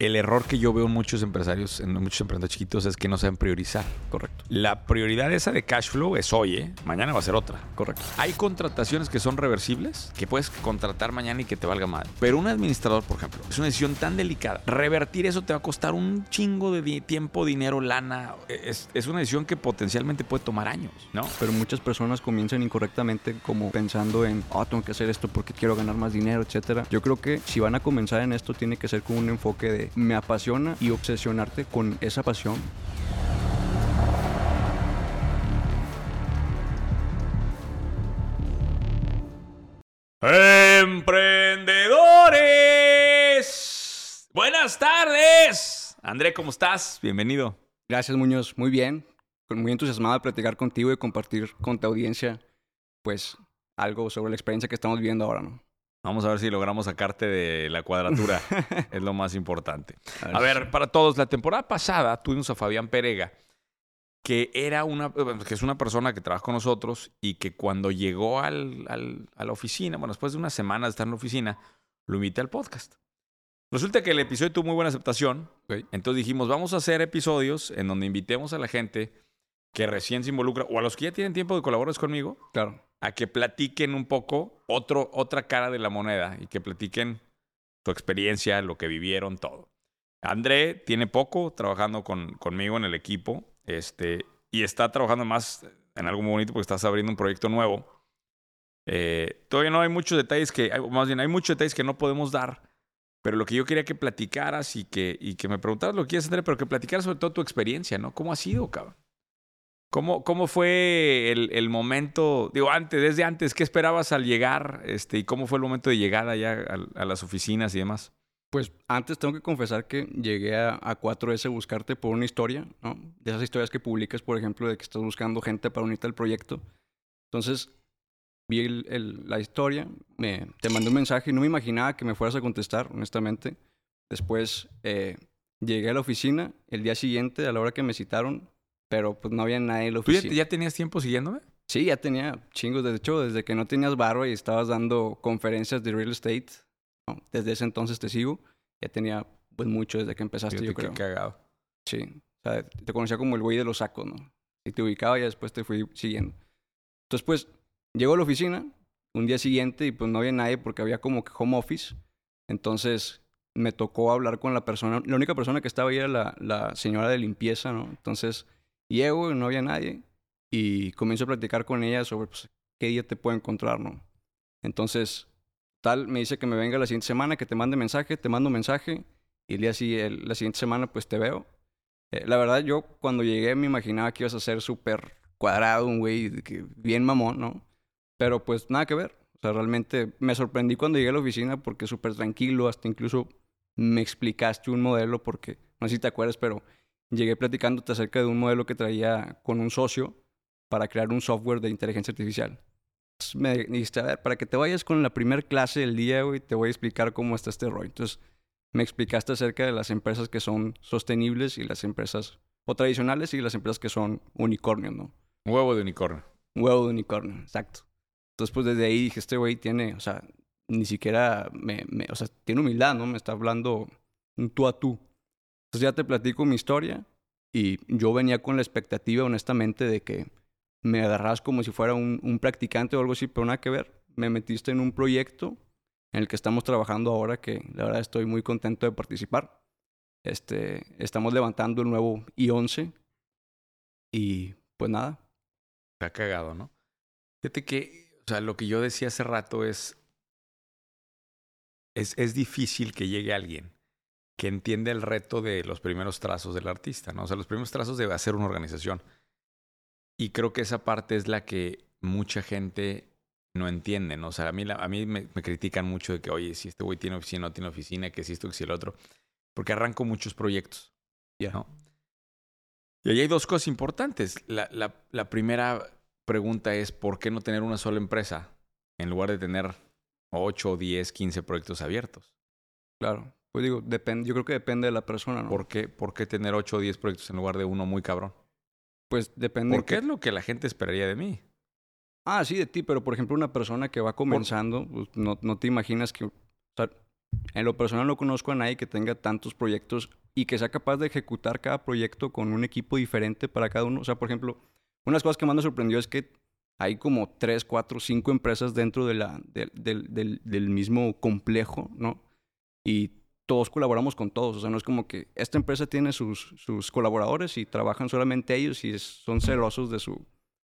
el error que yo veo en muchos empresarios, en muchos emprendedores chiquitos, es que no saben priorizar. Correcto. La prioridad esa de cash flow es hoy, ¿eh? Mañana va a ser otra. Correcto. Hay contrataciones que son reversibles, que puedes contratar mañana y que te valga mal. Pero un administrador, por ejemplo, es una decisión tan delicada. Revertir eso te va a costar un chingo de tiempo, dinero, lana. Es, es una decisión que potencialmente puede tomar años, ¿no? Pero muchas personas comienzan incorrectamente como pensando en, ah, tengo que hacer esto porque quiero ganar más dinero, etcétera. Yo creo que si van a comenzar en esto tiene que ser con un enfoque de me apasiona y obsesionarte con esa pasión. ¡Emprendedores! Buenas tardes. André, ¿cómo estás? Bienvenido. Gracias Muñoz, muy bien. Muy entusiasmado de platicar contigo y compartir con tu audiencia pues algo sobre la experiencia que estamos viviendo ahora, ¿no? Vamos a ver si logramos sacarte de la cuadratura. es lo más importante. A ver, para todos, la temporada pasada tuvimos a Fabián Perega, que era una, que es una persona que trabaja con nosotros y que cuando llegó al, al- a la oficina, bueno, después de unas semanas de estar en la oficina, lo invité al podcast. Resulta que el episodio tuvo muy buena aceptación, entonces dijimos, vamos a hacer episodios en donde invitemos a la gente que recién se involucra, o a los que ya tienen tiempo de colaborar conmigo, Claro. A que platiquen un poco otro, otra cara de la moneda y que platiquen su experiencia, lo que vivieron, todo. André tiene poco trabajando con, conmigo en el equipo este, y está trabajando más en algo muy bonito porque estás abriendo un proyecto nuevo. Eh, todavía no hay muchos detalles que, más bien hay muchos detalles que no podemos dar, pero lo que yo quería que platicaras y que, y que me preguntaras lo que quieres André, pero que platicaras sobre todo tu experiencia, ¿no? ¿Cómo ha sido, cabrón? ¿Cómo, cómo fue el, el momento, digo, antes, desde antes, qué esperabas al llegar este, y cómo fue el momento de llegada ya a, las oficinas y demás? Pues antes tengo que confesar que llegué a, a 4S a buscarte por una historia, ¿no? De esas historias que publicas, por ejemplo, de que estás buscando gente para unirte al proyecto. Entonces, vi el- el- la historia, me, te mandé un mensaje y no me imaginaba que me fueras a contestar, honestamente. Después eh, llegué a la oficina el día siguiente, a la hora que me citaron, pero pues no había nadie en la ¿Tú ya, oficina. ya tenías tiempo siguiéndome? Sí, ya tenía chingos. De hecho, desde que no tenías barba y estabas dando conferencias de real estate, ¿no? desde ese entonces te sigo. Ya tenía pues mucho desde que empezaste, Fíjate yo qué creo. cagado. Sí. O sea, te conocía como el güey de los sacos, ¿no? Y te ubicaba y después te fui siguiendo. Entonces, pues, llego a la oficina un día siguiente y pues no había nadie porque había como que home office. Entonces, me tocó hablar con la persona. La única persona que estaba ahí era la, la señora de limpieza, ¿no? Entonces, llego y no había nadie. Y comienzo a platicar con ella sobre pues, qué día te puedo encontrar, ¿no? Entonces, tal, me dice que me venga la siguiente semana, que te mande mensaje, te mando mensaje. Y el día así, el- la siguiente semana, pues te veo. Eh, la verdad, yo cuando llegué me imaginaba que ibas a ser súper cuadrado, un güey que bien mamón, ¿no? Pero pues nada que ver. O sea, realmente me sorprendí cuando llegué a la oficina porque súper tranquilo, hasta incluso me explicaste un modelo porque, no sé si te acuerdas, pero llegué platicándote acerca de un modelo que traía con un socio para crear un software de inteligencia artificial. Entonces me dijiste, a ver, para que te vayas con la primer clase del día, güey, te voy a explicar cómo está este rollo. Entonces me explicaste acerca de las empresas que son sostenibles y las empresas o tradicionales y las empresas que son unicornios, ¿no? Huevo de unicornio. Un huevo de unicornio, exacto. Entonces, pues desde ahí dije, este güey tiene, o sea, ni siquiera me, me- o sea, tiene humildad, ¿no? Me está hablando un tú a tú. Ya te platico mi historia y yo venía con la expectativa, honestamente, de que me agarras como si fuera un, un practicante o algo así, pero nada que ver. Me metiste en un proyecto en el que estamos trabajando ahora, que la verdad estoy muy contento de participar. Este, estamos levantando el nuevo I-11 y pues nada, Está cagado, ¿no? Fíjate que, o sea, lo que yo decía hace rato es, es, es difícil que llegue alguien que entiende el reto de los primeros trazos del artista, ¿no? O sea, los primeros trazos debe hacer una organización. Y creo que esa parte es la que mucha gente no entiende, ¿no? O sea, a mí, la- a mí me, me critican mucho de que, oye, si este güey tiene oficina, no tiene oficina, que si esto, que si el otro. Porque arranco muchos proyectos, Ya. ¿no? Y ahí hay dos cosas importantes. La, la, la primera pregunta es, ¿por qué no tener una sola empresa en lugar de tener 8, 10, 15 proyectos abiertos? claro. Pues digo, depende, yo creo que depende de la persona, ¿no? ¿Por qué, por qué tener 8 o 10 proyectos en lugar de uno muy cabrón? Pues depende. en Porque qué- es lo que la gente esperaría de mí. Ah, sí, de ti, pero por ejemplo, una persona que va comenzando, pues, no, no te imaginas que. O sea, En lo personal no conozco a nadie que tenga tantos proyectos y que sea capaz de ejecutar cada proyecto con un equipo diferente para cada uno. O sea, por ejemplo, una de las cosas que más me sorprendió es que hay como tres, cuatro, cinco empresas dentro de la, del, del, del, mismo complejo, ¿no? Y todos colaboramos con todos. O sea, no es como que esta empresa tiene sus, sus colaboradores y trabajan solamente ellos y son celosos de, su,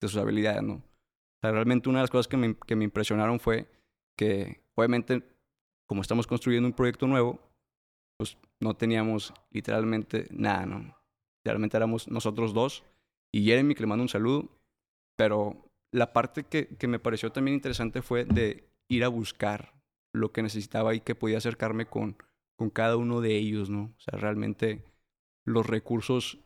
de sus habilidades, ¿no? O sea, realmente una de las cosas que me, que me impresionaron fue que, obviamente, como estamos construyendo un proyecto nuevo, pues no teníamos literalmente nada, ¿no? Literalmente éramos nosotros dos y Jeremy, que le mando un saludo, pero la parte que, que me pareció también interesante fue de ir a buscar lo que necesitaba y que podía acercarme con, con cada uno de ellos, ¿no? O sea, realmente los recursos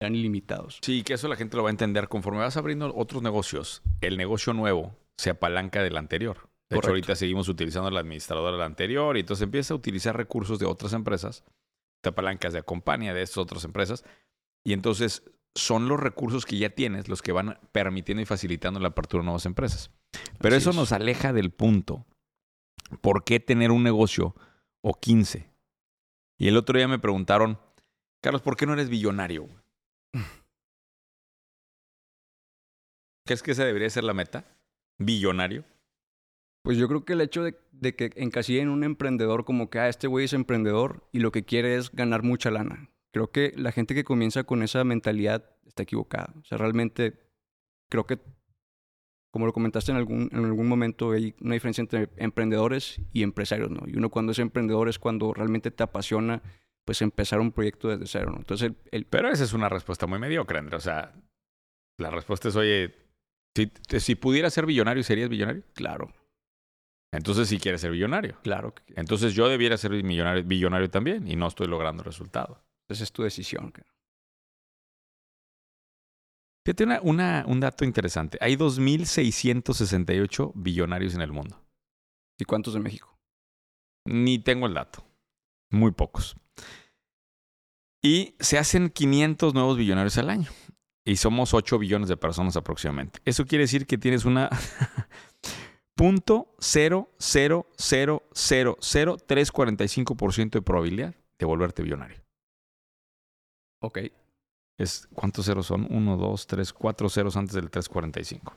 eran ilimitados. Sí, que eso la gente lo va a entender. Conforme vas abriendo otros negocios, el negocio nuevo se apalanca del anterior. De hecho, ahorita seguimos utilizando la administradora del anterior y entonces empieza a utilizar recursos de otras empresas, te apalancas de acompaña de estas otras empresas y entonces son los recursos que ya tienes los que van permitiendo y facilitando la apertura de nuevas empresas. Pero eso nos aleja del punto. ¿Por qué tener un negocio o 15? Y el otro día me preguntaron, Carlos, ¿por qué no eres billonario? ¿Crees que esa debería ser la meta? ¿Billonario? Pues yo creo que el hecho de, de que encasillen un emprendedor como que, ah, este güey es emprendedor y lo que quiere es ganar mucha lana. Creo que la gente que comienza con esa mentalidad está equivocada. O sea, realmente creo que, como lo comentaste en algún, en algún momento, hay una diferencia entre emprendedores y empresarios, ¿no? Y uno cuando es emprendedor es cuando realmente te apasiona, pues, empezar un proyecto desde cero, ¿no? Entonces, el, Pero esa es una respuesta muy mediocre, André. O sea, la respuesta es, oye, si, si pudieras ser billonario, ¿serías billonario? Claro. Entonces sí quieres ser billonario. Claro. Entonces yo debiera ser millonario, billonario también y no estoy logrando el resultado. Esa es tu decisión. Fíjate una, una, un dato interesante. Hay 2.668 billonarios en el mundo. ¿Y cuántos en México? Ni tengo el dato. Muy pocos. Y se hacen 500 nuevos billonarios al año. Y somos 8 billones de personas aproximadamente. Eso quiere decir que tienes una punto cero cero cero cero cero tres cuarenta y cinco por ciento de probabilidad de volverte billonario. Ok. Es, ¿Cuántos ceros son? Uno, dos, tres, cuatro ceros antes del 345.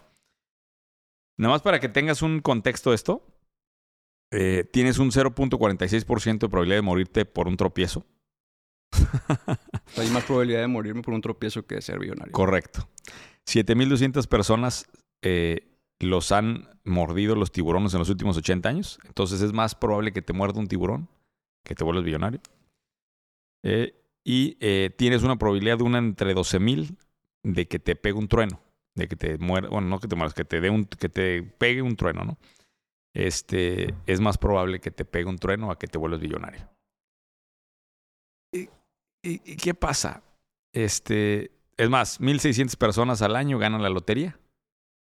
Nada más para que tengas un contexto de esto, eh, tienes un 0.46% de probabilidad de morirte por un tropiezo. Hay más probabilidad de morirme por un tropiezo que de ser billonario. Correcto. 7.200 personas eh, los han mordido los tiburones en los últimos 80 años. Entonces es más probable que te muerda un tiburón que te vuelvas billonario. Eh, y eh, tienes una probabilidad de una entre 12 mil de que te pegue un trueno. De que te muera, bueno, no que te mueras, que te dé un, que te pegue un trueno, ¿no? Este, es más probable que te pegue un trueno a que te vuelvas billonario. ¿Y, y qué pasa? Este, es más, 1.600 personas al año ganan la lotería.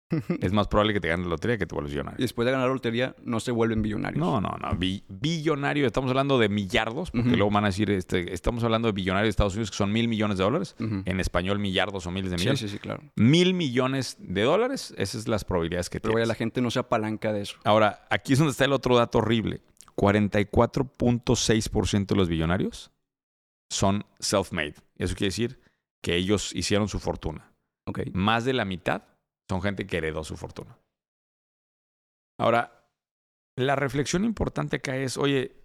es más probable que te ganes la lotería que te vuelvas billonario. Y después de ganar la lotería, no se vuelven billonarios. No, no, no. billonario, estamos hablando de millardos, porque luego van a decir, este, estamos hablando de billonarios de Estados Unidos que son mil millones de dólares. En español, millardos o miles de millones. Sí, sí, sí, claro. Mil millones de dólares, esas son las probabilidades que Pero tienes. la gente no se apalanca de eso. Ahora, aquí es donde está el otro dato horrible. 44.6% de los billonarios son self-made. Eso quiere decir que ellos hicieron su fortuna. Okay. Más de la mitad son gente que heredó su fortuna. Ahora, la reflexión importante acá es, oye,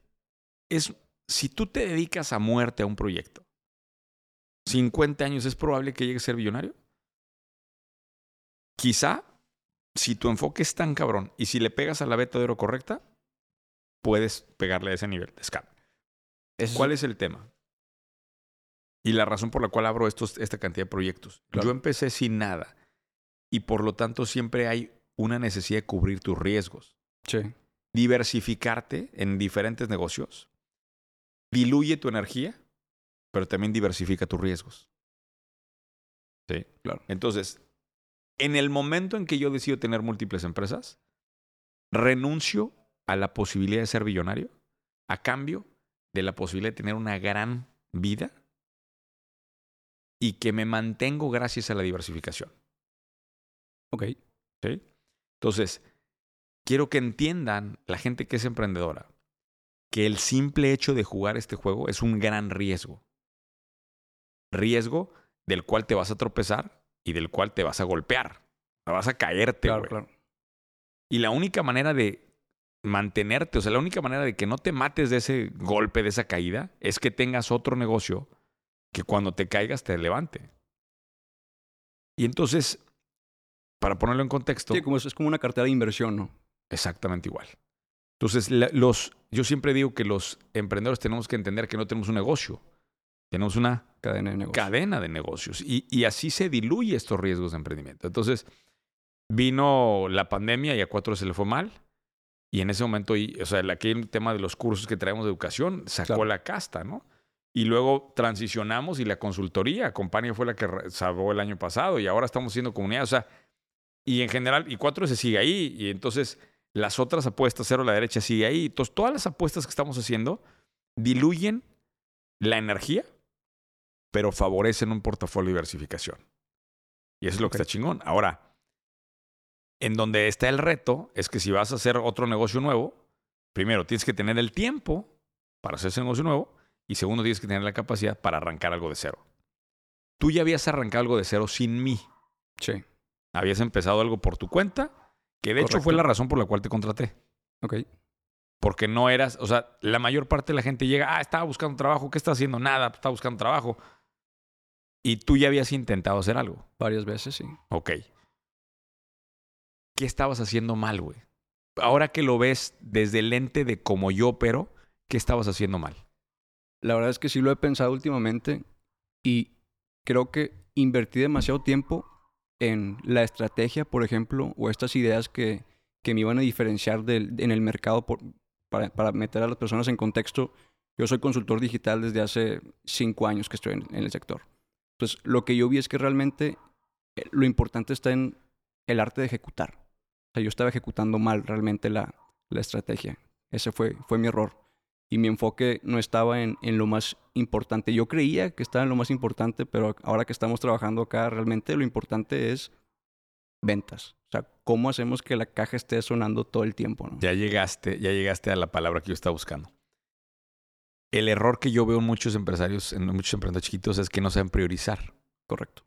es si tú te dedicas a muerte a un proyecto, 50 años, ¿es probable que llegues a ser billonario? Quizá, si tu enfoque es tan cabrón y si le pegas a la beta de oro correcta, puedes pegarle a ese nivel de escala. ¿Cuál es el tema? Y la razón por la cual abro estos, esta cantidad de proyectos. Claro. Yo empecé sin nada y por lo tanto siempre hay una necesidad de cubrir tus riesgos. Sí. Diversificarte en diferentes negocios. Diluye tu energía, pero también diversifica tus riesgos. Sí, claro. Entonces, en el momento en que yo decido tener múltiples empresas, renuncio a la posibilidad de ser billonario a cambio de la posibilidad de tener una gran vida y que me mantengo gracias a la diversificación. Ok. ¿Sí? Entonces, quiero que entiendan la gente que es emprendedora que el simple hecho de jugar este juego es un gran riesgo. Riesgo del cual te vas a tropezar y del cual te vas a golpear. Vas a caerte, Claro, claro. Y la única manera de mantenerte, o sea, la única manera de que no te mates de ese golpe, de esa caída, es que tengas otro negocio que cuando te caigas te levante. Y entonces, para ponerlo en contexto, Sí, como es, es como una cartera de inversión, ¿no? exactamente igual. Entonces, la- los, yo siempre digo que los emprendedores tenemos que entender que no tenemos un negocio, tenemos una Cadena de negocio. cadena de negocios y, y así se diluye estos riesgos de emprendimiento. Entonces, vino la pandemia y a cuatro se le fue mal. Y en ese momento, y, o sea, el- aquel tema de los cursos que traemos de educación sacó Claro. la casta, ¿no? Y luego transicionamos y la consultoría, Compañía fue la que salvó el año pasado y ahora estamos siendo comunidad. O sea, y en general, y cuatro se sigue ahí. Y entonces las otras apuestas, cero a la derecha, sigue ahí. Entonces, todas las apuestas que estamos haciendo diluyen la energía, pero favorecen un portafolio de diversificación. Y eso es lo que está chingón. Ahora, en donde está el reto es que si vas a hacer otro negocio nuevo, primero tienes que tener el tiempo para hacer ese negocio nuevo y segundo tienes que tener la capacidad para arrancar algo de cero. Tú ya habías arrancado algo de cero sin mí. Sí. Habías empezado algo por tu cuenta, que de hecho fue la razón por la cual te contraté. Ok. Porque no eras, o sea, la mayor parte de la gente llega, ah, estaba buscando trabajo, ¿qué está haciendo? Nada, estaba buscando trabajo. Y tú ya habías intentado hacer algo. Varias veces, sí. Ok. ¿Qué estabas haciendo mal, güey? Ahora que lo ves desde el lente de como yo opero, ¿qué estabas haciendo mal? La verdad es que sí lo he pensado últimamente y creo que invertí demasiado tiempo en la estrategia, por ejemplo, o estas ideas que, que me iban a diferenciar del- en el mercado para, para meter a las personas en contexto. Yo soy consultor digital desde hace cinco años que estoy en, en el sector. Entonces, lo que yo vi es que realmente eh, lo importante está en el arte de ejecutar. O sea, yo estaba ejecutando mal realmente la, la estrategia. Ese fue, fue mi error y mi enfoque no estaba en, en lo más importante. Yo creía que estaba en lo más importante, pero ahora que estamos trabajando acá, realmente lo importante es ventas. O sea, cómo hacemos que la caja esté sonando todo el tiempo, ¿no? Ya llegaste, ya llegaste a la palabra que yo estaba buscando. El error que yo veo en muchos empresarios, en muchos emprendedores chiquitos, es que no saben priorizar. Correcto,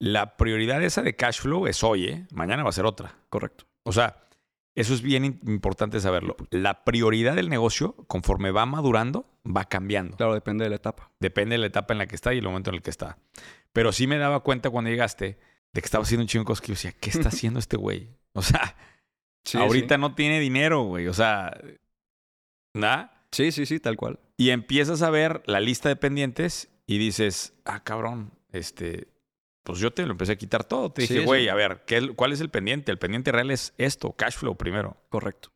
La prioridad esa de cash flow es hoy, ¿eh? Mañana va a ser otra. correcto. O sea, eso es bien importante saberlo. La prioridad del negocio, conforme va madurando, va cambiando. Claro, depende de la etapa. Depende de la etapa en la que está y el momento en el que está. Pero sí me daba cuenta cuando llegaste de que estaba haciendo un chingo de cosas que yo decía, ¿qué está haciendo este güey? O sea, Sí, ahorita no tiene dinero, güey. O sea, ¿nada? Sí, sí, sí, tal cual. Y empiezas a ver la lista de pendientes y dices, ah, cabrón, este, pues yo te lo empecé a quitar todo. Te Sí, dije, sí. güey, a ver, ¿qué, ¿cuál es el pendiente? El pendiente real es esto, cash flow primero. Correcto.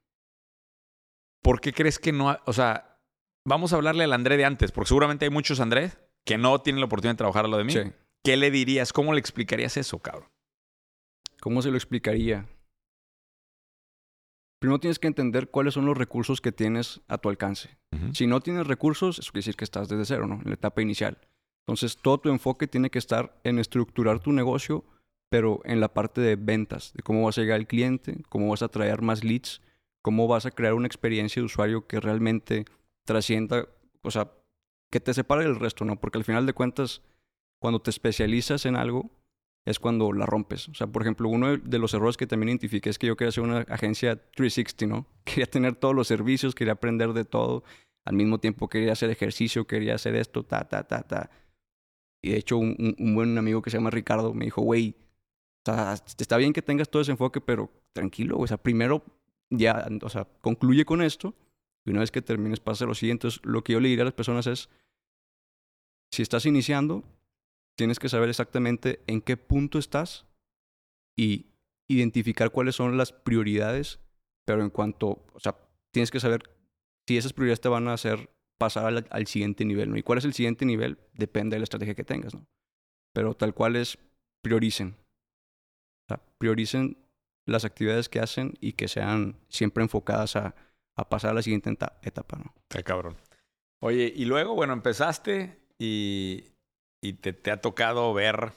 ¿Por qué crees que no? ha- O sea, vamos a hablarle al André de antes, porque seguramente hay muchos André que no tienen la oportunidad de trabajar a lo de mí. Sí. ¿Qué le dirías? ¿Cómo le explicarías eso, cabrón? ¿Cómo se lo explicaría? Primero tienes que entender cuáles son los recursos que tienes a tu alcance. Si no tienes recursos, eso quiere decir que estás desde cero, ¿no? En la etapa inicial. Entonces, todo tu enfoque tiene que estar en estructurar tu negocio, pero en la parte de ventas, de cómo vas a llegar al cliente, cómo vas a traer más leads, cómo vas a crear una experiencia de usuario que realmente trascienda, o sea, que te separe del resto, ¿no? Porque al final de cuentas, cuando te especializas en algo, es cuando la rompes. O sea, por ejemplo, uno de- los errores que también identifiqué es que yo quería hacer una agencia 360, ¿no? Quería tener todos los servicios, quería aprender de todo. Al mismo tiempo quería hacer ejercicio, quería hacer esto, ta, ta, ta, ta. Y de hecho, un, buen amigo que se llama Ricardo me dijo, güey, está bien que tengas todo ese enfoque, pero tranquilo, o sea, primero ya, o sea, concluye con esto y una vez que termines pasa lo siguiente. Entonces, lo que yo le diría a las personas es, si estás iniciando, tienes que saber exactamente en qué punto estás y identificar cuáles son las prioridades, pero en cuanto, o sea, tienes que saber si esas prioridades te van a hacer pasar al, al siguiente nivel, ¿no? Y cuál es el siguiente nivel depende de la estrategia que tengas, ¿no? Pero tal cual es, prioricen. O sea, prioricen las actividades que hacen y que sean siempre enfocadas a, a pasar a la siguiente eta- etapa, ¿no? Está cabrón. Oye, y luego, bueno, empezaste y, y te, te ha tocado ver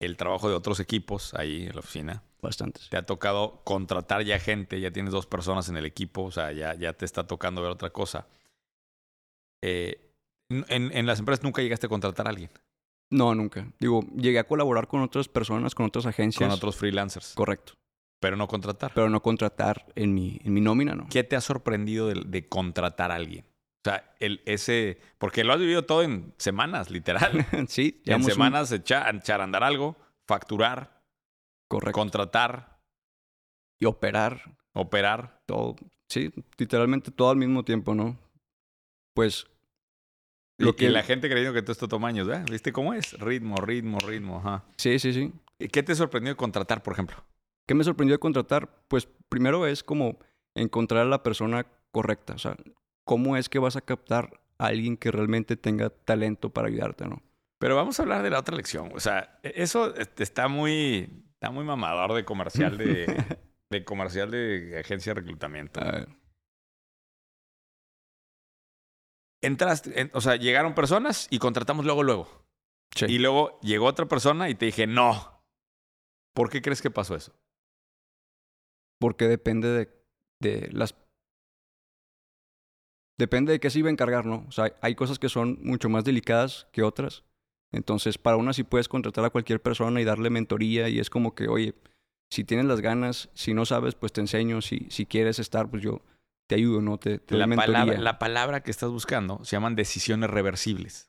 el trabajo de otros equipos ahí en la oficina. Bastantes. Te ha tocado contratar ya gente, ya tienes dos personas en el equipo, o sea, ya, ya te está tocando ver otra cosa. Eh, en, en las empresas nunca llegaste a contratar a alguien. No, nunca. Digo, llegué a colaborar con otras personas, con otras agencias. Con otros freelancers. Correcto. Pero no contratar. Pero no contratar en mi, en mi nómina, ¿no? ¿Qué te ha sorprendido de, de contratar a alguien? O sea, el, ese... Porque lo has vivido todo en semanas, literal. sí. en llevamos un- semanas echar, echar a andar algo, facturar, Correcto. contratar, Y operar operar. todo. Sí, literalmente todo al mismo tiempo, ¿no? Pues Y, Lo que- y la gente creyendo que todo esto toma años, ¿eh? ¿Viste cómo es? Ritmo, ritmo, ritmo, ajá. sí, sí, sí. ¿Y ¿Qué te sorprendió de contratar, por ejemplo? ¿Qué me sorprendió de contratar? Pues primero es como encontrar a la persona correcta. O sea, ¿cómo es que vas a captar a alguien que realmente tenga talento para ayudarte, no? Pero vamos a hablar de la otra lección. O sea, e- eso este, está muy, está muy mamador de comercial de, de comercial de agencia de reclutamiento. A ver, Entraste, en- o sea, llegaron personas y contratamos luego, luego. sí. Y luego llegó otra persona y te dije, no. ¿Por qué crees que pasó eso? Porque depende de, de las... Depende de qué se iba a encargar, ¿no? O sea, hay cosas que son mucho más delicadas que otras. Entonces, para una sí puedes contratar a cualquier persona y darle mentoría y es como que, oye, si tienes las ganas, si no sabes, pues te enseño. Si, si quieres estar, pues yo te ayudo, ¿no? Te, La palabra, la palabra que estás buscando se llaman decisiones reversibles.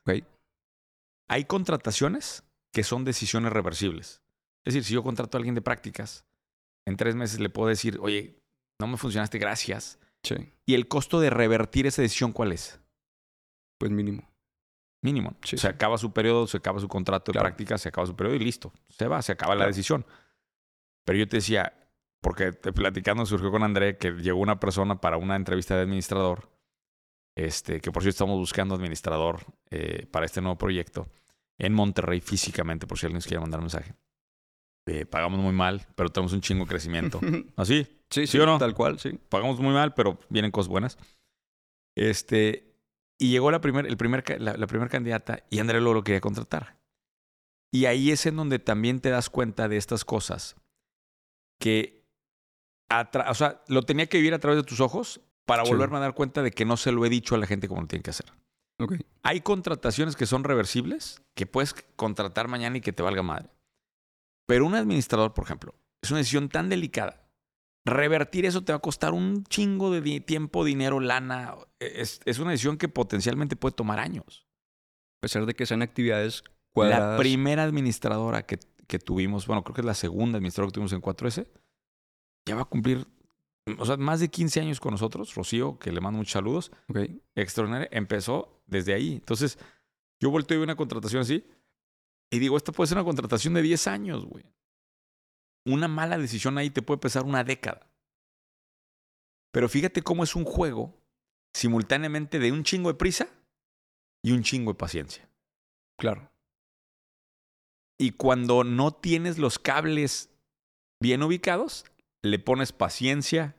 Hay contrataciones que son decisiones reversibles. Es decir, si yo contrato a alguien de prácticas, en tres meses le puedo decir, oye, no me funcionaste, gracias. Sí, ¿Y el costo de revertir esa decisión cuál es? pues mínimo. Mínimo. Sí, se acaba su periodo, se acaba su contrato de Claro. prácticas, se acaba su periodo y listo. Se va, se acaba la decisión. Pero yo te decía, porque platicando surgió con André que llegó una persona para una entrevista de administrador, este, que por cierto estamos buscando administrador eh, para este nuevo proyecto en Monterrey físicamente, por si alguien nos quiere mandar un mensaje. Eh, pagamos muy mal, pero tenemos un chingo de crecimiento. ¿Así? sí, ¿Sí sí, o no? tal cual, sí. pagamos muy mal, pero vienen cosas buenas. Este, y llegó la primer, el primer, la, la primera candidata y André luego lo quería contratar. Y ahí es en donde también te das cuenta de estas cosas que, o sea, lo tenía que vivir a través de tus ojos para Sí. volverme a dar cuenta de que no se lo he dicho a la gente como lo tienen que hacer. Hay contrataciones que son reversibles, que puedes contratar mañana y que te valga madre. Pero un administrador, por ejemplo, es una decisión tan delicada. Revertir eso te va a costar un chingo de di- tiempo, dinero, lana. Es, es una decisión que potencialmente puede tomar años. A pesar de que sean actividades La cuadradas. primera administradora que, que tuvimos, bueno, creo que es la segunda administradora que tuvimos en 4S, ya va a cumplir, o sea, más de 15 años con nosotros. Rocío, que le mando muchos saludos, Ok. extraordinaria, empezó desde ahí. Entonces, yo volteo y veo una contratación así y digo, esta puede ser una contratación de 10 años, güey. Una mala decisión ahí te puede pesar una década. Pero fíjate cómo es un juego simultáneamente de un chingo de prisa y un chingo de paciencia. Claro. Y cuando no tienes los cables bien ubicados, le pones paciencia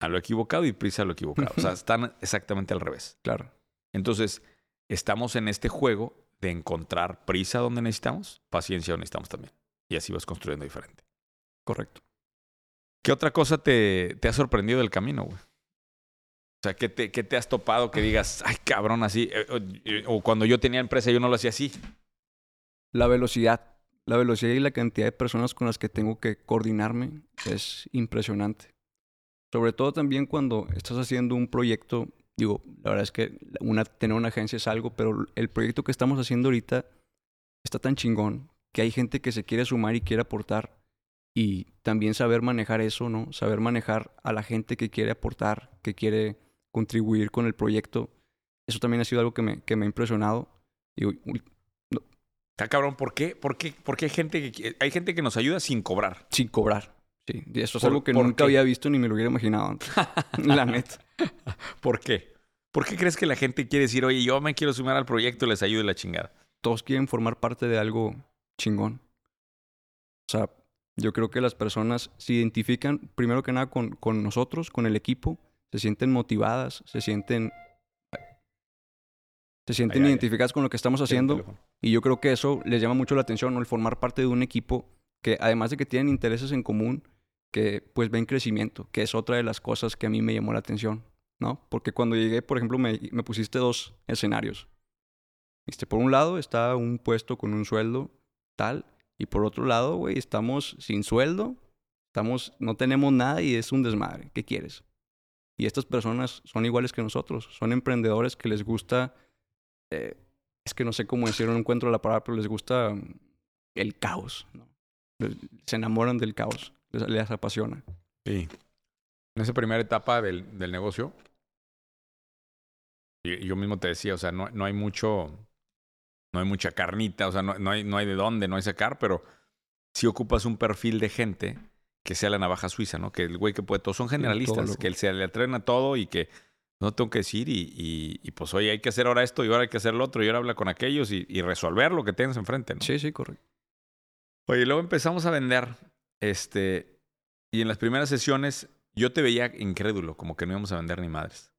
a lo equivocado y prisa a lo equivocado. O sea, están exactamente al revés. Claro. Entonces, estamos en este juego de encontrar prisa donde necesitamos, paciencia donde necesitamos también. Y así vas construyendo diferente. Correcto. ¿Qué otra cosa te, te ha sorprendido del camino, güey? O sea, ¿qué te, qué te has topado que digas, ay, cabrón, así? Eh, O, o cuando yo tenía empresa, yo no lo hacía así. La velocidad. La velocidad y la cantidad de personas con las que tengo que coordinarme es impresionante. Sobre todo también cuando estás haciendo un proyecto, digo, la verdad es que tener una agencia es algo, pero el proyecto que estamos haciendo ahorita está tan chingón que hay gente que se quiere sumar y quiere aportar y también saber manejar eso, ¿no? Saber manejar a la gente que quiere aportar, que quiere contribuir con el proyecto. Eso también ha sido algo que me, que me ha impresionado. Digo, Está cabrón, ¿por qué? ¿Por qué, ¿Por qué hay gente que hay gente que nos ayuda sin cobrar? sin cobrar. Sí, y eso es ¿Por- algo que nunca qué? había visto ni me lo hubiera imaginado antes. La neta. ¿Por qué? ¿Por qué crees que la gente quiere decir, oye, yo me quiero sumar al proyecto y les ayudo y la chingada? Todos quieren formar parte de algo chingón. O sea, yo creo que las personas se identifican primero que nada con, con nosotros, con el equipo, se sienten motivadas, se sienten... Se sienten Ay, ay, ay. identificadas con lo que estamos haciendo. Y yo creo que eso les llama mucho la atención. El formar parte de un equipo que además de que tienen intereses en común, que pues ven crecimiento, que es otra de las cosas que a mí me llamó la atención. ¿no? Porque cuando llegué, por ejemplo, me, me pusiste dos escenarios. Este, por un lado está un puesto con un sueldo tal, y por otro lado, güey, estamos sin sueldo, estamos, no tenemos nada y es un desmadre. ¿Qué quieres? Y estas personas son iguales que nosotros, son emprendedores que les gusta, eh, es que no sé cómo decirlo, no encuentro la palabra, pero les gusta mm, el caos, ¿no? Se enamoran del caos, les, les apasiona. Sí. En esa primera etapa del, del negocio, y yo mismo te decía, o sea, no, no hay mucho, no hay mucha carnita, o sea, no, no, hay, no hay de dónde, no hay sacar, pero si ocupas un perfil de gente que sea la navaja suiza, ¿no? Que el güey que puede, todos son generalistas, que él se le atreven a todo y que no tengo que decir y, y, y, pues oye, hay que hacer ahora esto y ahora hay que hacer lo otro y ahora habla con aquellos y, y resolver lo que tienes enfrente, ¿no? Sí, sí, correcto. Oye, luego empezamos a vender, este, y en las primeras sesiones yo te veía incrédulo, como que no íbamos a vender ni madres.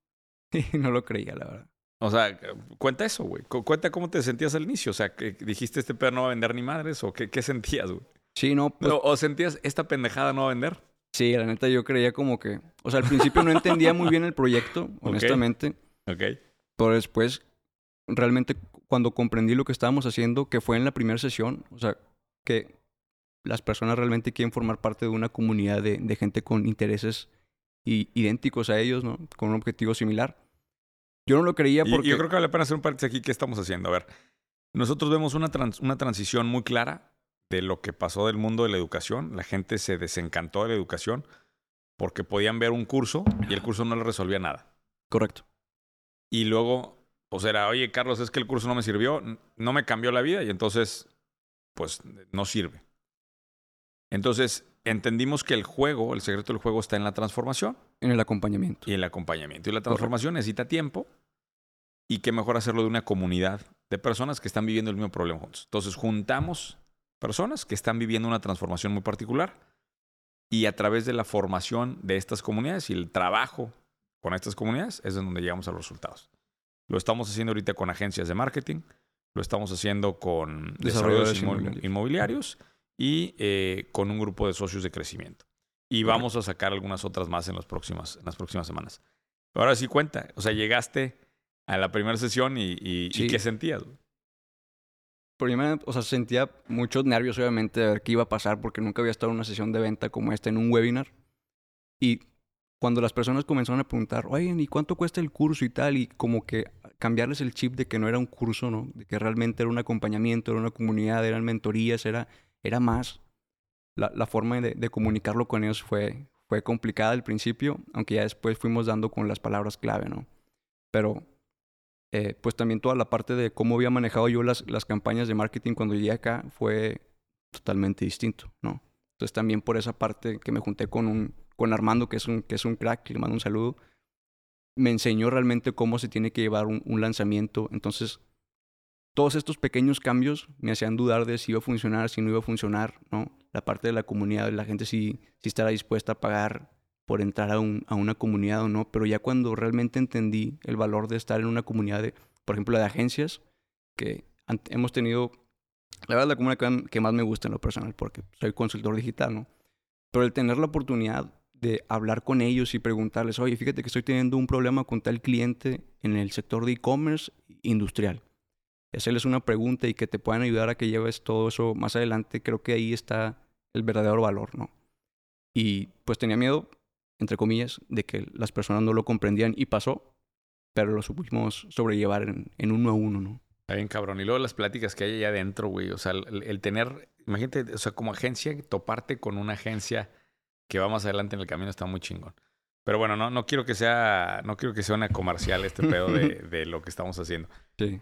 no lo creía, la verdad. O sea, cuenta eso, güey. Cuenta cómo te sentías al inicio. O sea, que dijiste este pedo no va a vender ni madres o qué, qué sentías, güey. Sí, no, pues, o, o sentías esta pendejada no va a vender. Sí, la neta yo creía como que, o sea, al principio no entendía muy bien el proyecto, honestamente. Ok. Pero después, realmente cuando comprendí lo que estábamos haciendo, que fue en la primera sesión, o sea, que las personas realmente quieren formar parte de una comunidad de, de gente con intereses y, idénticos a ellos, ¿no? Con un objetivo similar. Yo no lo creía porque... Y yo creo que vale la pena hacer un paréntesis aquí. ¿Qué estamos haciendo? A ver, nosotros vemos una, trans, una transición muy clara de lo que pasó del mundo de la educación. La gente se desencantó de la educación porque podían ver un curso y el curso no le resolvía nada. Correcto. Y luego, pues era, oye, Carlos, es que el curso no me sirvió, no me cambió la vida y entonces, pues no sirve. Entonces, entendimos que el juego, el secreto del juego está en la transformación. En el acompañamiento. Y el acompañamiento. Y la transformación Correcto. necesita tiempo y qué mejor hacerlo de una comunidad de personas que están viviendo el mismo problema juntos. Entonces, juntamos personas que están viviendo una transformación muy particular y a través de la formación de estas comunidades y el trabajo con estas comunidades es en donde llegamos a los resultados. Lo estamos haciendo ahorita con agencias de marketing, lo estamos haciendo con desarrolladores inmobiliarios, inmobiliarios y eh, con un grupo de socios de crecimiento. Y vamos a sacar algunas otras más en, los próximas, en las próximas semanas. Pero ahora sí cuenta, o sea, llegaste a la primera sesión y, y, sí. ¿y qué sentías? Primero, o sea, sentía muchos nervios, obviamente, de ver qué iba a pasar, porque nunca había estado en una sesión de venta como esta en un webinar. Y cuando las personas comenzaron a preguntar, oye, ¿y cuánto cuesta el curso y tal? Y como que cambiarles el chip de que no era un curso, ¿no? De que realmente era un acompañamiento, era una comunidad, eran mentorías, era, era más. La, forma de, de, comunicarlo con ellos fue, fue complicada al principio, aunque ya después fuimos dando con las palabras clave, ¿no? Pero eh, pues también toda la parte de cómo había manejado yo las, las campañas de marketing cuando llegué acá fue totalmente distinto, ¿no? Entonces también por esa parte que me junté con, un, con Armando, que es, un, que es un crack, le mando un saludo, me enseñó realmente cómo se tiene que llevar un, lanzamiento. Entonces, todos estos pequeños cambios me hacían dudar de si iba a funcionar, si no iba a funcionar, ¿no? La parte de la comunidad, la gente si, si estará dispuesta a pagar por entrar a, un, a, una comunidad o no, pero ya cuando realmente entendí el valor de estar en una comunidad de, por ejemplo, de agencias, que han, hemos tenido, la verdad, la comunidad que más me gusta en lo personal, porque soy consultor digital, ¿no? Pero el tener la oportunidad de hablar con ellos y preguntarles, oye, fíjate que estoy teniendo un problema con tal cliente en el sector de e-commerce industrial. Hacerles una pregunta y que te puedan ayudar a que lleves todo eso más adelante, creo que ahí está el verdadero valor, ¿no? Y pues tenía miedo entre comillas, de que las personas no lo comprendían y pasó, pero lo supimos sobrellevar en, en uno a uno, ¿no? Está bien, cabrón. Y luego las pláticas que hay allá adentro, güey. O sea, el, el, tener, imagínate, o sea, como agencia, toparte con una agencia que va más adelante en el camino está muy chingón. Pero bueno, no, no quiero que sea, no quiero que sea una comercial este pedo de, de lo que estamos haciendo. Sí.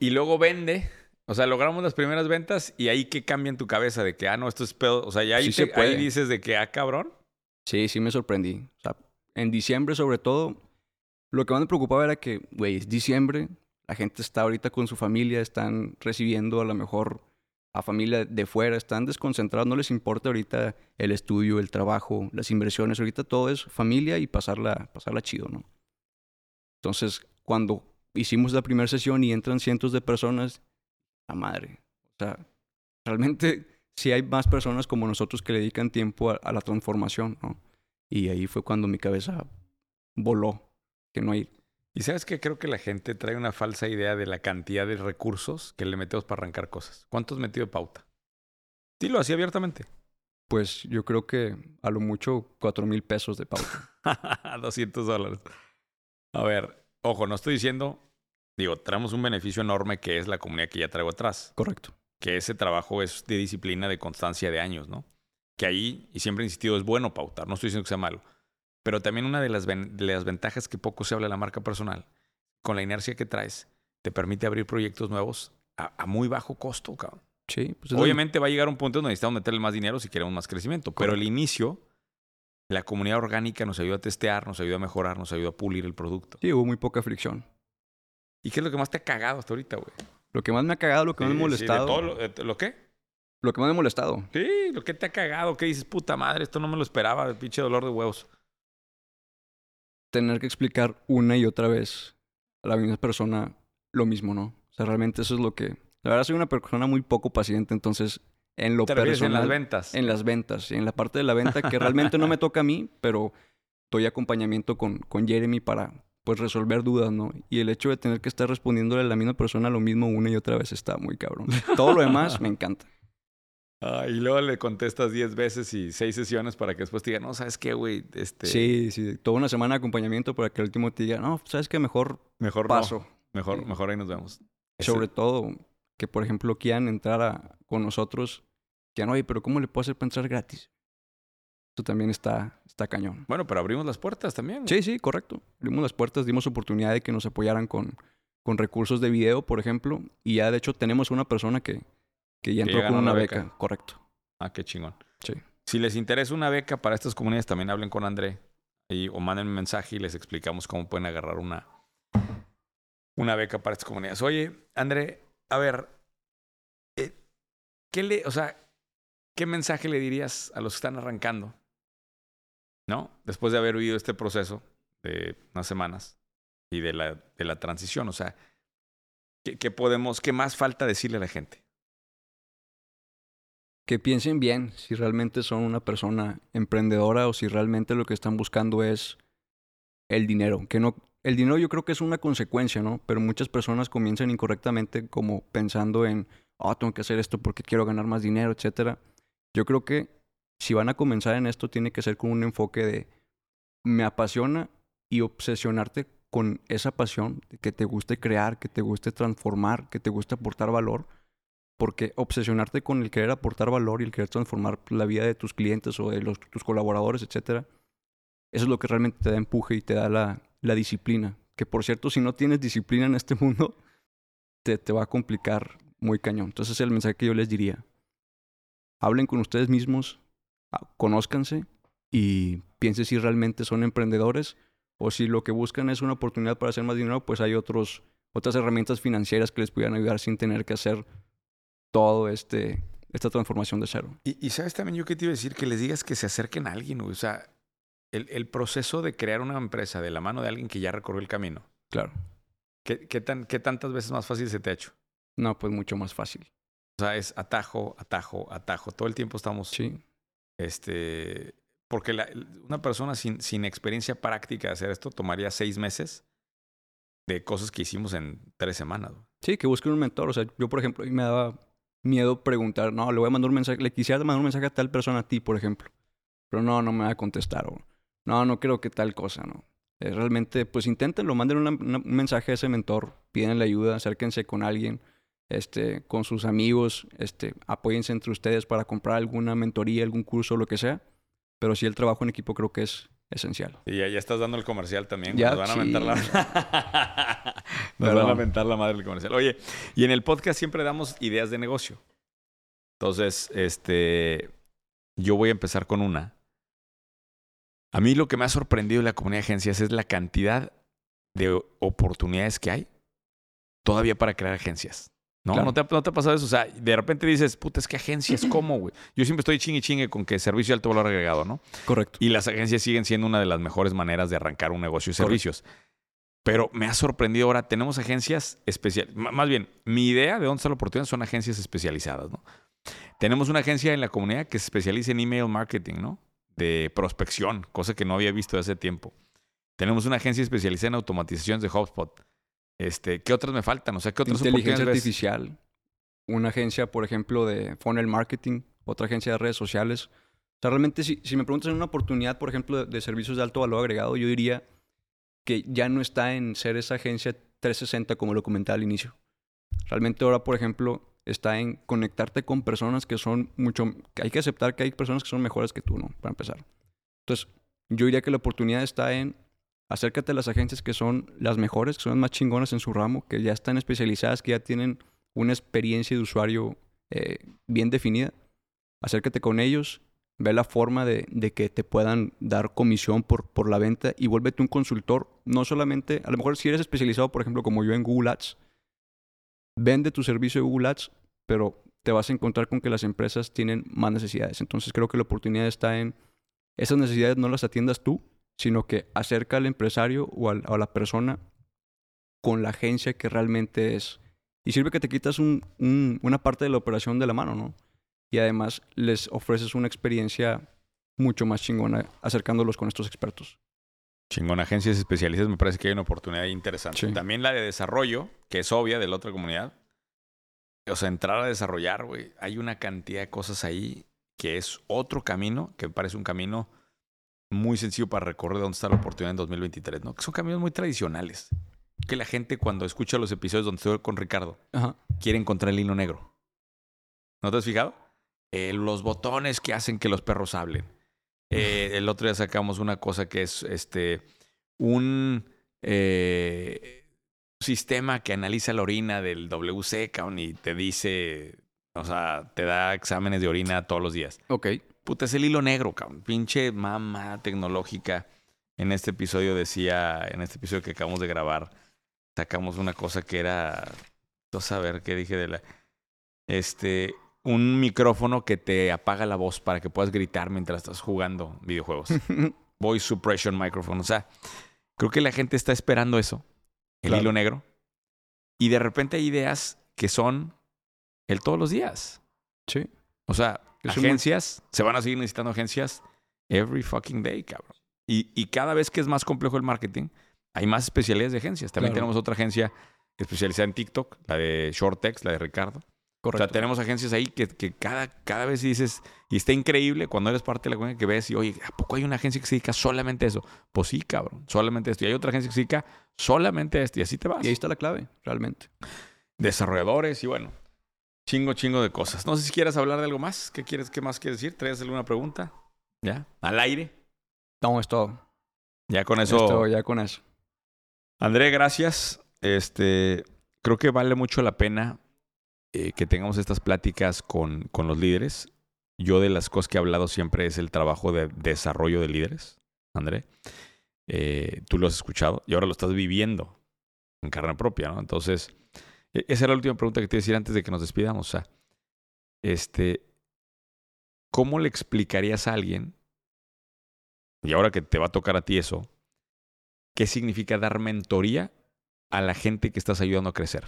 Y luego vende, o sea, logramos las primeras ventas y ahí que cambia en tu cabeza de que, ah, no, esto es pedo. O sea, ya ahí, sí te, ahí dices de que, ah, cabrón. Sí, sí me sorprendí. O sea, en diciembre sobre todo, lo que más me preocupaba era que, güey, es diciembre, la gente está ahorita con su familia, están recibiendo a lo mejor a familia de fuera, están desconcentrados, no les importa ahorita el estudio, el trabajo, las inversiones, ahorita todo es familia y pasarla, pasarla chido, ¿no? Entonces, cuando hicimos la primera sesión y entran cientos de personas, la madre, o sea, realmente sí hay más personas como nosotros que le dedican tiempo a, a la transformación, ¿no? Y ahí fue cuando mi cabeza voló que no hay. Y sabes que creo que la gente trae una falsa idea de la cantidad de recursos que le metemos para arrancar cosas. ¿Cuánto has metido de pauta? Dilo así abiertamente. Pues yo creo que a lo mucho cuatro mil pesos de pauta. 200 dólares. A ver, ojo, no estoy diciendo, digo, traemos un beneficio enorme que es la comunidad que ya traigo atrás. Correcto. Que ese trabajo es de disciplina, de constancia de años, ¿no? Que ahí, y siempre he insistido, es bueno pautar, no estoy diciendo que sea malo. Pero también una de las, ven- de las ventajas que poco se habla de la marca personal, con la inercia que traes, te permite abrir proyectos nuevos a, a muy bajo costo, cabrón. Sí, pues Obviamente va a llegar un punto donde necesitamos meterle más dinero si queremos más crecimiento. Pero el inicio, la comunidad orgánica nos ayuda a testear, nos ayuda a mejorar, nos ayuda a pulir el producto. Sí, hubo muy poca fricción. ¿Y qué es lo que más te ha cagado hasta ahorita, güey? Lo que más me ha cagado, lo que más me ha Sí, sí, de molestado. todo lo, de- ¿Lo qué? Lo que más me ha molestado. Sí, lo que te ha cagado, que dices, puta madre, esto no me lo esperaba, el pinche dolor de huevos. Tener que explicar una y otra vez a la misma persona lo mismo, ¿no? O sea, realmente eso es lo que. La verdad, soy una persona muy poco paciente, entonces, en lo Te refieres en personal. las ventas. En las ventas, en la parte de la venta que realmente no me toca a mí, pero doy acompañamiento con, con Jeremy para pues resolver dudas, ¿no? Y el hecho de tener que estar respondiéndole a la misma persona lo mismo una y otra vez está muy cabrón. Todo lo demás me encanta. Ah, y luego le contestas 10 veces y 6 sesiones para que después te diga, no, ¿sabes qué, güey? Este, Sí, sí, toda una semana de acompañamiento para que al último te diga, no, ¿sabes qué? Mejor Mejor paso. no. Mejor, Sí. mejor ahí nos vemos. Ese- Sobre todo que, por ejemplo, quieran entrar a- con nosotros, que oye, pero ¿cómo le puedo hacer para entrar gratis? Eso también está, está cañón. Bueno, pero abrimos las puertas también. Sí, sí, correcto. Abrimos las puertas, dimos oportunidad de que nos apoyaran con, con recursos de video, por ejemplo, y ya de hecho tenemos una persona que, que ya entró con una beca. correcto. Ah, qué chingón. Sí. Si les interesa una beca para estas comunidades, también hablen con André y, o manden un mensaje y les explicamos cómo pueden agarrar una, una beca para estas comunidades. Oye, André, a ver, eh, ¿qué le, o sea, qué mensaje le dirías a los que están arrancando? ¿No? Después de haber vivido este proceso de unas semanas y de la, de la transición, o sea, ¿qué, podemos, qué más falta decirle a la gente? Que piensen bien si realmente son una persona emprendedora o si realmente lo que están buscando es el dinero. Que no, el dinero yo creo que es una consecuencia, ¿no? Pero muchas personas comienzan incorrectamente como pensando en, oh, tengo que hacer esto porque quiero ganar más dinero, etcétera. Yo creo que si van a comenzar en esto, tiene que ser con un enfoque de me apasiona y obsesionarte con esa pasión, que te guste crear, que te guste transformar, que te guste aportar valor, porque obsesionarte con el querer aportar valor y el querer transformar la vida de tus clientes o de los, tus colaboradores, etcétera, eso es lo que realmente te da empuje y te da la, la disciplina. Que por cierto, si no tienes disciplina en este mundo, te, te va a complicar muy cañón. Entonces, el mensaje que yo les diría: hablen con ustedes mismos, conózcanse y piensen si realmente son emprendedores o si lo que buscan es una oportunidad para hacer más dinero, pues hay otros, otras herramientas financieras que les pudieran ayudar sin tener que hacer todo este esta transformación de cero. Y, y sabes también yo que te iba a decir que les digas que se acerquen a alguien. O sea, el, el proceso de crear una empresa de la mano de alguien que ya recorrió el camino. Claro. ¿Qué, qué, tan, ¿Qué tantas veces más fácil se te ha hecho? No, pues mucho más fácil. O sea, es atajo, atajo, atajo. Todo el tiempo estamos. Sí. Este. Porque una persona sin, sin experiencia práctica de hacer esto tomaría seis meses de cosas que hicimos en tres semanas. Sí, que busquen un mentor. O sea, yo, por ejemplo, me daba miedo preguntar, no, le voy a mandar un mensaje, le quisiera mandar un mensaje a tal persona a ti, por ejemplo. Pero no, no me va a contestar. O, no, no creo que tal cosa, ¿no? Eh, realmente, pues inténtenlo, manden un mensaje a ese mentor, pídanle ayuda, acérquense con alguien, este, con sus amigos, este, apóyense entre ustedes para comprar alguna mentoría, algún curso, lo que sea. Pero sí el trabajo en equipo creo que es esencial. Y ya, ya estás dando el comercial también. Ya, Nos van a sí. mentar la... Nos van a mentar la madre del comercial. Oye, y en el podcast siempre damos ideas de negocio. Entonces, este, yo voy a empezar con una. A mí lo que me ha sorprendido de la comunidad de agencias es la cantidad de oportunidades que hay todavía para crear agencias. ¿No? Claro. ¿No, te ha, ¿No te ha pasado eso? O sea, de repente dices, puta, es que agencias, ¿cómo, güey? Yo siempre estoy chingue chingue con que servicio de alto valor agregado, ¿no? Correcto. Y las agencias siguen siendo una de las mejores maneras de arrancar un negocio y Correcto. servicios. Pero me ha sorprendido ahora, tenemos agencias especiales. Más bien, mi idea de dónde está la oportunidad son agencias especializadas, ¿no? Tenemos una agencia en la comunidad que se especializa en email marketing, ¿no? De prospección, cosa que no había visto hace tiempo. Tenemos una agencia especializada en automatizaciones de HubSpot. Este, ¿Qué otras me faltan? O sea, ¿qué otras Inteligencia ves? artificial. Una agencia, por ejemplo, de funnel marketing. Otra agencia de redes sociales. O sea, realmente, si, si me preguntas en una oportunidad, por ejemplo, de, de servicios de alto valor agregado, yo diría que ya no está en ser esa agencia 360 como lo comentaba al inicio. Realmente ahora, por ejemplo, está en conectarte con personas que son mucho... que hay que aceptar que hay personas que son mejores que tú, ¿no? Para empezar. Entonces, yo diría que la oportunidad está en acércate a las agencias que son las mejores, que son las más chingonas en su ramo, que ya están especializadas, que ya tienen una experiencia de usuario eh, bien definida. Acércate con ellos, ve la forma de, que te puedan dar comisión por, por la venta y vuélvete un consultor. No solamente, a lo mejor si eres especializado, por ejemplo, como yo en Google Ads, vende tu servicio de Google Ads, pero te vas a encontrar con que las empresas tienen más necesidades. Entonces creo que la oportunidad está en esas necesidades no las atiendas tú, sino que acerca al empresario o, al- a la persona con la agencia que realmente es. Y sirve que te quitas un- un- una parte de la operación de la mano, ¿no? Y además les ofreces una experiencia mucho más chingona acercándolos con estos expertos. Chingón, agencias especialistas, me parece que hay una oportunidad interesante. Sí. También la de desarrollo, que es obvia de la otra comunidad. O sea, entrar a desarrollar, güey. Hay una cantidad de cosas ahí que es otro camino, que me parece un camino muy sencillo para recorrer dónde está la oportunidad en 2023, ¿no? Que son caminos muy tradicionales. Que la gente cuando escucha los episodios donde estoy con Ricardo, Ajá. quiere encontrar el hilo negro. ¿No te has fijado? Eh, los botones que hacen que los perros hablen. Eh, el otro día sacamos una cosa que es este un eh, sistema que analiza la orina del WC, y te dice, o sea, te da exámenes de orina todos los días. Ok. Puta, es el hilo negro, cabrón. Pinche mamá tecnológica. En este episodio decía, en este episodio que acabamos de grabar, sacamos una cosa que era, no saber qué dije de la, este, un micrófono que te apaga la voz para que puedas gritar mientras estás jugando videojuegos. Voice suppression microphone. O sea, creo que la gente está esperando eso, el Claro. hilo negro. Y de repente hay ideas que son el todos los días. sí. O sea, Agencias, se van a seguir necesitando agencias every fucking day, cabrón. Y, y cada vez que es más complejo el marketing, hay más especialidades de agencias. También Claro. tenemos otra agencia especializada en TikTok, la de Shortex, la de Ricardo. O Correcto. sea, tenemos agencias ahí que, que cada, cada vez dices, y está increíble cuando eres parte de la comunidad que ves y, oye, ¿a poco hay una agencia que se dedica solamente a eso? Pues sí, cabrón, solamente a esto. Y hay otra agencia que se dedica solamente a esto. Y así te vas. Y ahí está la clave, realmente. Desarrolladores y bueno, chingo, chingo de cosas. No sé si quieres hablar de algo más. ¿Qué quieres, qué más quieres decir? ¿Traes alguna pregunta? ¿Ya? ¿Al aire? No, es todo. Ya con Es eso. todo, ya con eso. André, gracias. Este, creo que vale mucho la pena eh, que tengamos estas pláticas con, con los líderes. Yo de las cosas que he hablado siempre es el trabajo de desarrollo de líderes, André. Eh, tú lo has escuchado y ahora lo estás viviendo en carne propia, ¿no? Entonces, esa era la última pregunta que te iba a decir antes de que nos despidamos. O sea, este, ¿cómo le explicarías a alguien, y ahora que te va a tocar a ti eso, qué significa dar mentoría a la gente que estás ayudando a crecer?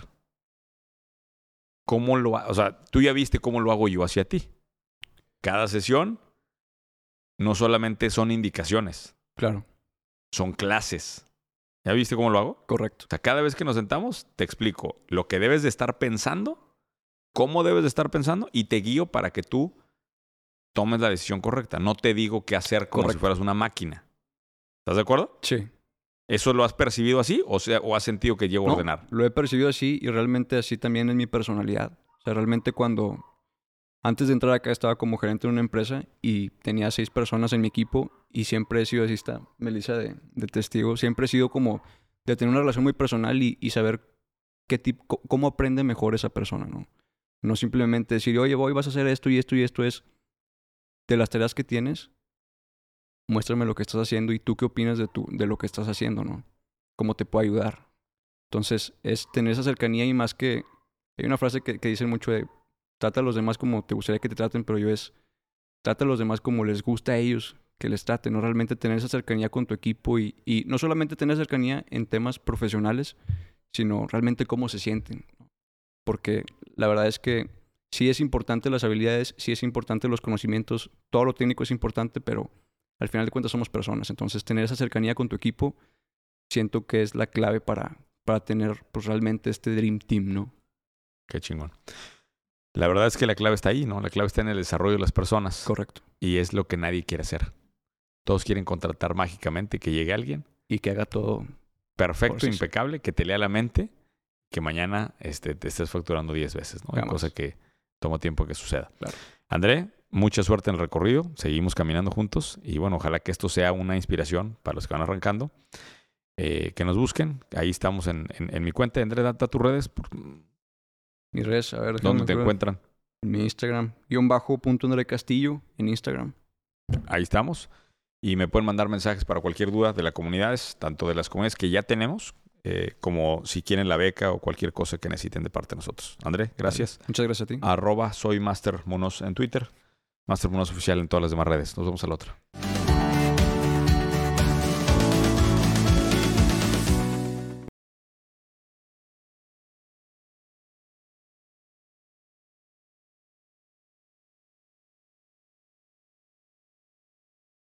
¿Cómo lo O sea, tú ya viste cómo lo hago yo hacia ti. Cada sesión no solamente son indicaciones, Claro. son clases. ¿Ya viste cómo lo hago? Correcto. O sea, cada vez que nos sentamos, te explico lo que debes de estar pensando, cómo debes de estar pensando y te guío para que tú tomes la decisión correcta. No te digo qué hacer como si fueras una máquina. ¿Estás de acuerdo? Sí. ¿Eso lo has percibido así o, sea, o has sentido que llego a ordenar? Lo he percibido así y realmente así también es mi personalidad. O sea, realmente cuando antes de entrar acá estaba como gerente de una empresa y tenía seis personas en mi equipo y siempre he sido así, está Melissa de, testigo, siempre he sido como de tener una relación muy personal y, saber qué tipo, cómo aprende mejor esa persona, ¿no? No simplemente decir, oye, voy, vas a hacer esto y esto y esto es de las tareas que tienes, muéstrame lo que estás haciendo y tú qué opinas de, tu, de lo que estás haciendo, ¿no? ¿Cómo te puedo ayudar? Entonces, es tener esa cercanía y más que... Hay una frase que dicen mucho de, trata a los demás como te gustaría que te traten, pero yo es, trata a los demás como les gusta a ellos que les traten, ¿no? Realmente tener esa cercanía con tu equipo y, y no solamente tener cercanía en temas profesionales, sino realmente cómo se sienten. Porque la verdad es que sí es importante las habilidades, sí es importante los conocimientos, todo lo técnico es importante, pero al final de cuentas somos personas. Entonces, tener esa cercanía con tu equipo siento que es la clave para, para tener pues, realmente este Dream Team, ¿no? Qué chingón. La verdad es que la clave está ahí, ¿no? La clave está en el desarrollo de las personas. Correcto. Y es lo que nadie quiere hacer. Todos quieren contratar mágicamente que llegue alguien. Y que haga todo. Perfecto, sí, sí. impecable, que te lea la mente, que mañana este, te estés facturando 10 veces, ¿no? Jamás. Cosa que toma tiempo que suceda. Claro. André, mucha suerte en el recorrido. Seguimos caminando juntos. Y bueno, ojalá que esto sea una inspiración para los que van arrancando. Eh, que nos busquen. Ahí estamos en, en, en mi cuenta. André, da da tus redes. Mis redes, a ver. ¿Dónde te encuentran? En mi Instagram. Guión bajo punto André Castillo en Instagram. Ahí estamos. Y me pueden mandar mensajes para cualquier duda de las comunidades, tanto de las comunidades que ya tenemos, eh, como si quieren la beca o cualquier cosa que necesiten de parte de nosotros. André, gracias. Muchas gracias a ti. Arroba soy Master Monos en Twitter. Master Monos Oficial en todas las demás redes. Nos vemos a la otra.